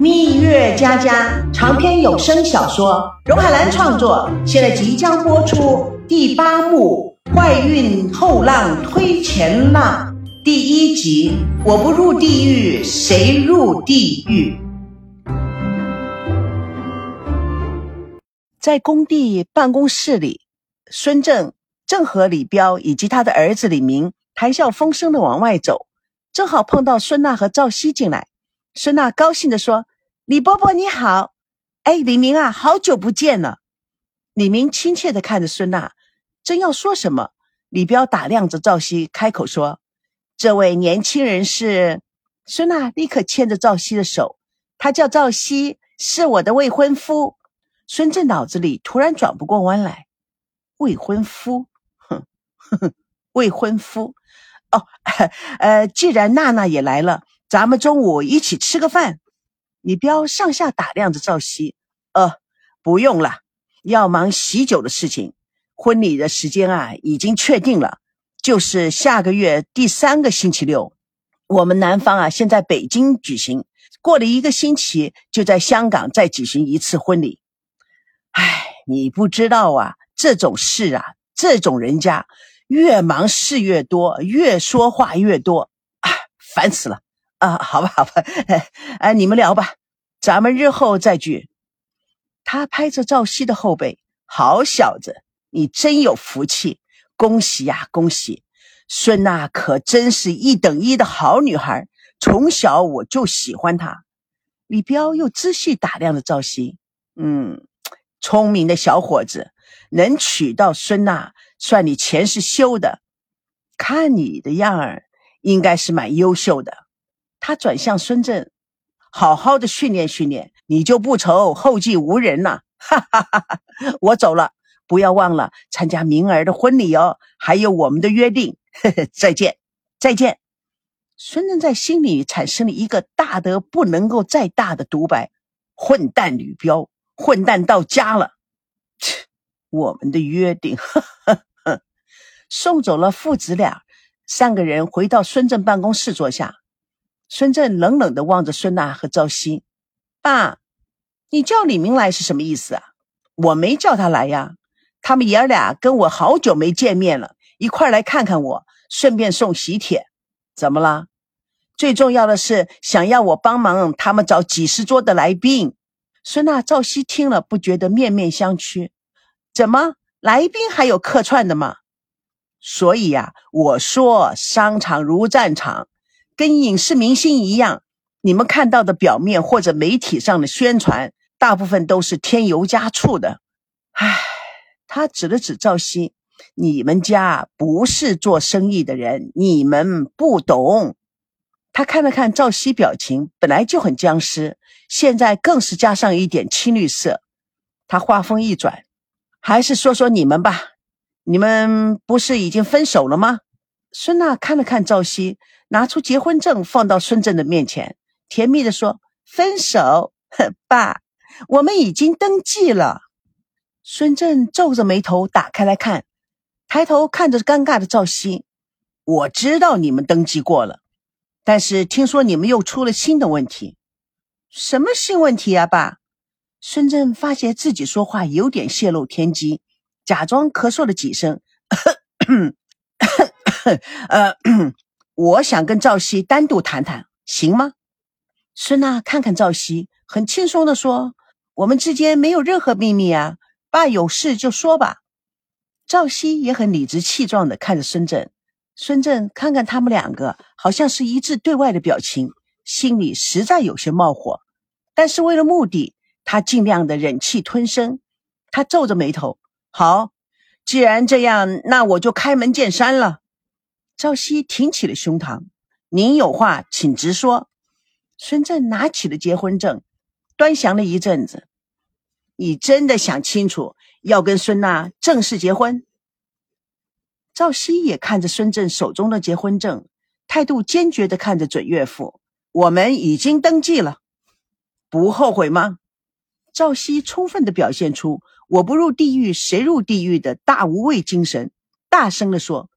蜜月佳佳长篇有声小说，荣海兰创作，现在即将播出第八幕《坏运后浪推前浪》第一集。我不入地狱，谁入地狱？在工地办公室里，孙正正和李彪以及他的儿子李明谈笑风生的往外走，正好碰到孙娜和赵熙进来。孙娜高兴地说：“李伯伯你好，哎，李明啊，好久不见了。”李明亲切地看着孙娜，正要说什么，李彪打量着赵熙，开口说：“这位年轻人是……”孙娜立刻牵着赵熙的手，他叫赵熙，是我的未婚夫。孙正脑子里突然转不过弯来，未婚夫，哼哼，未婚夫，哦，呃，既然娜娜也来了。咱们中午一起吃个饭。李彪上下打量着赵熙，呃，不用了，要忙喜酒的事情。婚礼的时间啊，已经确定了，就是下个月第三个星期六。我们男方啊，先在北京举行，过了一个星期就在香港再举行一次婚礼。唉，你不知道啊，这种事啊，这种人家越忙事越多，越说话越多，啊，烦死了。啊，好吧，好吧，哎，你们聊吧，咱们日后再聚。他拍着赵熙的后背，好小子，你真有福气，恭喜呀，恭喜！孙娜可真是一等一的好女孩，从小我就喜欢她。李彪又仔细打量着赵熙，嗯，聪明的小伙子，能娶到孙娜，算你前世修的。看你的样儿，应该是蛮优秀的。他转向孙正，好好的训练训练，你就不愁后继无人了。哈哈哈哈我走了，不要忘了参加明儿的婚礼哦，还有我们的约定。呵呵，再见，再见。孙正在心里产生了一个大得不能够再大的独白：混蛋吕彪，混蛋到家了。切，我们的约定。呵呵呵，送走了父子俩，三个人回到孙正办公室坐下。孙正冷冷地望着孙娜和赵熙：“爸，你叫李明来是什么意思啊？我没叫他来呀。他们爷儿俩跟我好久没见面了，一块来看看我，顺便送喜帖。怎么了？最重要的是想要我帮忙他们找几十桌的来宾。”孙娜、赵熙听了不觉得面面相觑：“怎么来宾还有客串的吗？所以呀，我说商场如战场。”跟影视明星一样，你们看到的表面或者媒体上的宣传，大部分都是添油加醋的。唉，他指了指赵熙：“你们家不是做生意的人，你们不懂。”他看了看赵熙表情，本来就很僵尸，现在更是加上一点青绿色。他话锋一转：“还是说说你们吧，你们不是已经分手了吗？”孙娜看了看赵熙。拿出结婚证放到孙正的面前，甜蜜地说：“分手，爸，我们已经登记了。”孙正皱着眉头打开来看，抬头看着尴尬的赵熙：“我知道你们登记过了，但是听说你们又出了新的问题，什么新问题啊，爸？”孙正发觉自己说话有点泄露天机，假装咳嗽了几声：“ 呃。” 我想跟赵熙单独谈谈，行吗？孙娜看看赵熙，很轻松地说：“我们之间没有任何秘密啊，爸有事就说吧。”赵熙也很理直气壮地看着孙正，孙正看看他们两个，好像是一致对外的表情，心里实在有些冒火，但是为了目的，他尽量的忍气吞声。他皱着眉头：“好，既然这样，那我就开门见山了。”赵熙挺起了胸膛：“您有话请直说。”孙正拿起了结婚证，端详了一阵子：“你真的想清楚要跟孙娜正式结婚？”赵熙也看着孙正手中的结婚证，态度坚决地看着准岳父：“我们已经登记了，不后悔吗？”赵熙充分地表现出“我不入地狱谁入地狱”的大无畏精神，大声地说。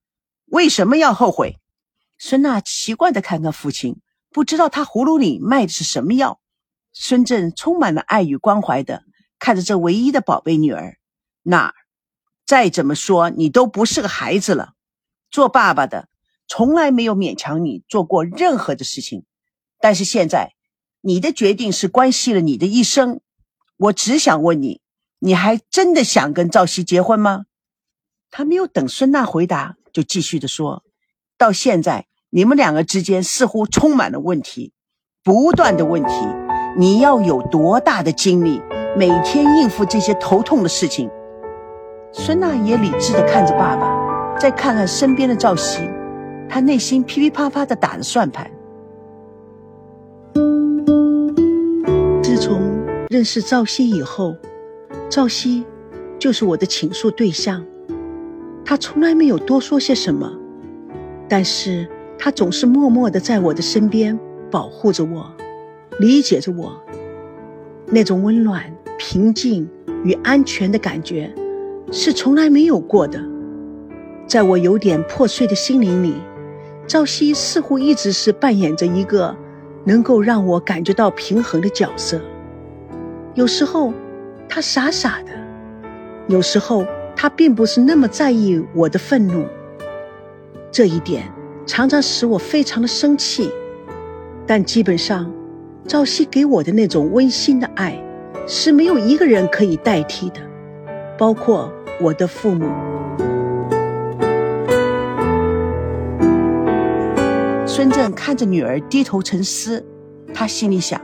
为什么要后悔？孙娜奇怪的看看父亲，不知道他葫芦里卖的是什么药。孙正充满了爱与关怀的看着这唯一的宝贝女儿。那，再怎么说你都不是个孩子了。做爸爸的从来没有勉强你做过任何的事情，但是现在你的决定是关系了你的一生。我只想问你，你还真的想跟赵熙结婚吗？他没有等孙娜回答，就继续的说：“到现在，你们两个之间似乎充满了问题，不断的问题。你要有多大的精力，每天应付这些头痛的事情？”孙娜也理智的看着爸爸。再看看身边的赵熙，他内心噼噼啪啪的打着算盘。自从认识赵熙以后，赵熙就是我的倾诉对象。他从来没有多说些什么，但是他总是默默的在我的身边保护着我，理解着我。那种温暖、平静与安全的感觉，是从来没有过的。在我有点破碎的心灵里，赵熙似乎一直是扮演着一个能够让我感觉到平衡的角色。有时候他傻傻的，有时候他并不是那么在意我的愤怒。这一点常常使我非常的生气。但基本上，赵熙给我的那种温馨的爱是没有一个人可以代替的，包括我的父母。孙正看着女儿低头沉思，他心里想，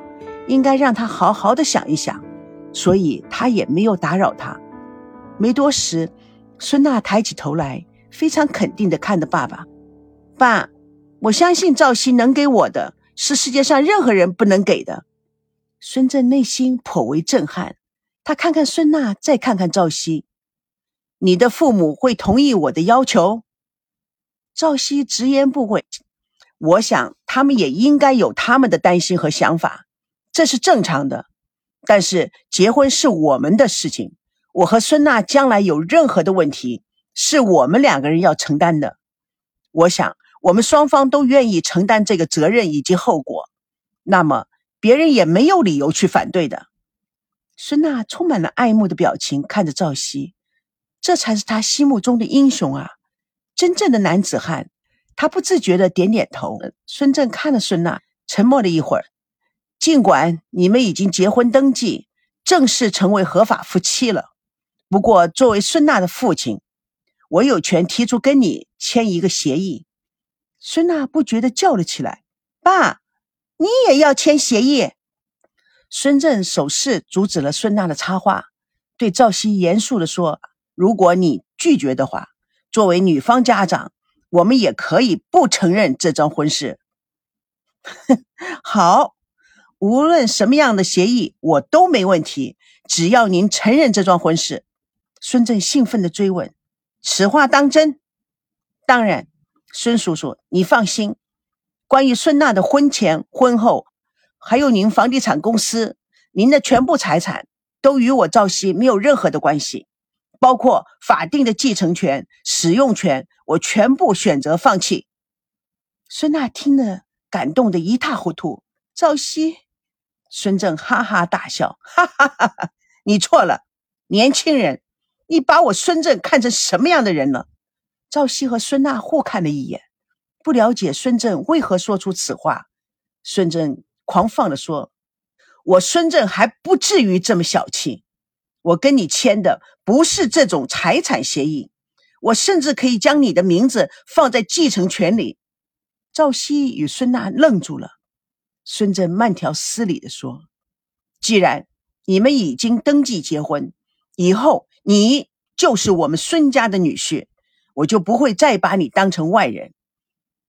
应该让她好好的想一想，所以他也没有打扰她。没多时，孙娜抬起头来，非常肯定的看着爸爸：“爸，我相信赵熙能给我的是世界上任何人不能给的。”孙正内心颇为震撼，他看看孙娜，再看看赵熙：“你的父母会同意我的要求？”赵熙直言不讳。我想，他们也应该有他们的担心和想法，这是正常的。但是，结婚是我们的事情，我和孙娜将来有任何的问题，是我们两个人要承担的。我想，我们双方都愿意承担这个责任以及后果，那么别人也没有理由去反对的。孙娜充满了爱慕的表情看着赵熙，这才是他心目中的英雄啊，真正的男子汉。他不自觉的点点头。孙正看了孙娜，沉默了一会儿。尽管你们已经结婚登记，正式成为合法夫妻了，不过作为孙娜的父亲，我有权提出跟你签一个协议。孙娜不觉的叫了起来：“爸，你也要签协议？”孙正手势阻止了孙娜的插话，对赵熙严肃的说：“如果你拒绝的话，作为女方家长。”我们也可以不承认这桩婚事。好，无论什么样的协议，我都没问题，只要您承认这桩婚事。孙正兴奋地追问：“此话当真？”“当然，孙叔叔，你放心。关于孙娜的婚前、婚后，还有您房地产公司，您的全部财产，都与我赵熙没有任何的关系。”包括法定的继承权、使用权，我全部选择放弃。孙娜听了，感动的一塌糊涂。赵熙，孙正哈哈大笑，哈哈哈哈！你错了，年轻人，你把我孙正看成什么样的人了？赵熙和孙娜互看了一眼，不了解孙正为何说出此话。孙正狂放的说：“我孙正还不至于这么小气。”我跟你签的不是这种财产协议，我甚至可以将你的名字放在继承权里。赵熙与孙娜愣住了。孙正慢条斯理地说：“既然你们已经登记结婚，以后你就是我们孙家的女婿，我就不会再把你当成外人。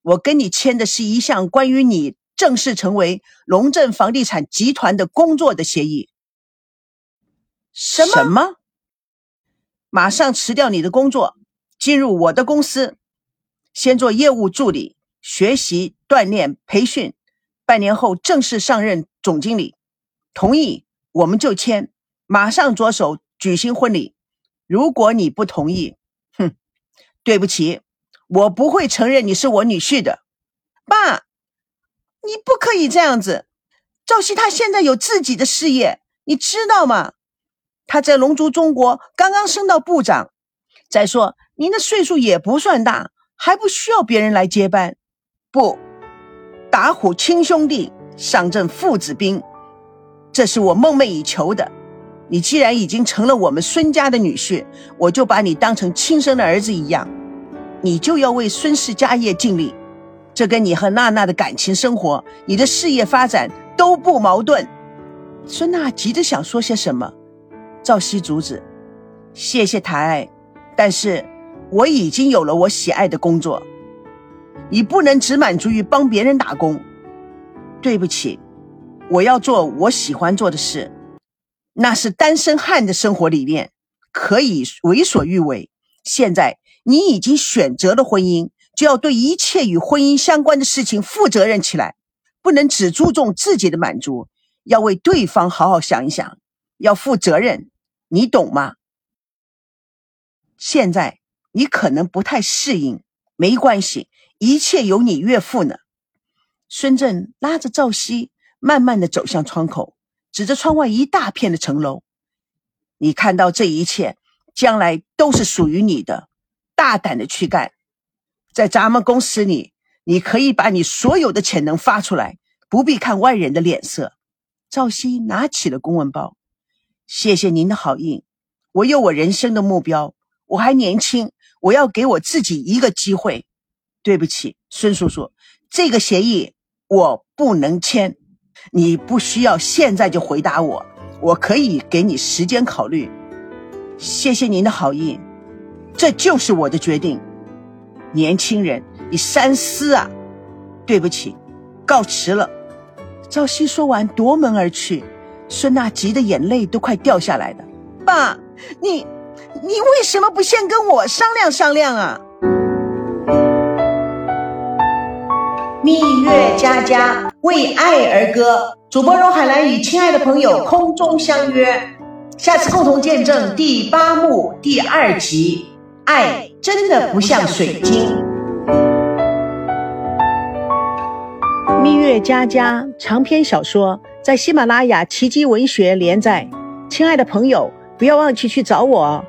我跟你签的是一项关于你正式成为龙镇房地产集团的工作的协议。”什么？马上辞掉你的工作，进入我的公司，先做业务助理，学习、锻炼、培训，半年后正式上任总经理。同意我们就签，马上着手举行婚礼。如果你不同意，哼，对不起，我不会承认你是我女婿的。爸，你不可以这样子。赵熙他现在有自己的事业，你知道吗？他在龙族中国刚刚升到部长。再说，您的岁数也不算大，还不需要别人来接班。不，打虎亲兄弟，上阵父子兵，这是我梦寐以求的。你既然已经成了我们孙家的女婿，我就把你当成亲生的儿子一样，你就要为孙氏家业尽力。这跟你和娜娜的感情生活、你的事业发展都不矛盾。孙娜急着想说些什么，赵熙阻止：“谢谢台，但是我已经有了我喜爱的工作，你不能只满足于帮别人打工。对不起，我要做我喜欢做的事。”那是单身汉的生活理念，可以为所欲为。现在你已经选择了婚姻，就要对一切与婚姻相关的事情负责任起来，不能只注重自己的满足，要为对方好好想一想，要负责任，你懂吗？现在你可能不太适应，没关系，一切有你岳父呢。孙振拉着赵熙，慢慢的走向窗口。指着窗外一大片的城楼，你看到这一切，将来都是属于你的。大胆的去干，在咱们公司里，你可以把你所有的潜能发出来，不必看外人的脸色。赵熙拿起了公文包，谢谢您的好意。我有我人生的目标，我还年轻，我要给我自己一个机会。对不起，孙叔叔，这个协议我不能签。你不需要现在就回答我，我可以给你时间考虑。谢谢您的好意，这就是我的决定。年轻人，你三思啊！对不起，告辞了。赵熙说完夺门而去，孙娜急得眼泪都快掉下来了。爸，你，你为什么不先跟我商量商量啊？蜜月佳佳为爱而歌，主播荣海兰与亲爱的朋友空中相约，下次共同见证第八幕第二集。爱真的不像水晶。蜜月佳佳长篇小说在喜马拉雅奇迹文学连载，亲爱的朋友，不要忘记去找我哦，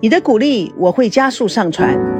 你的鼓励我会加速上传。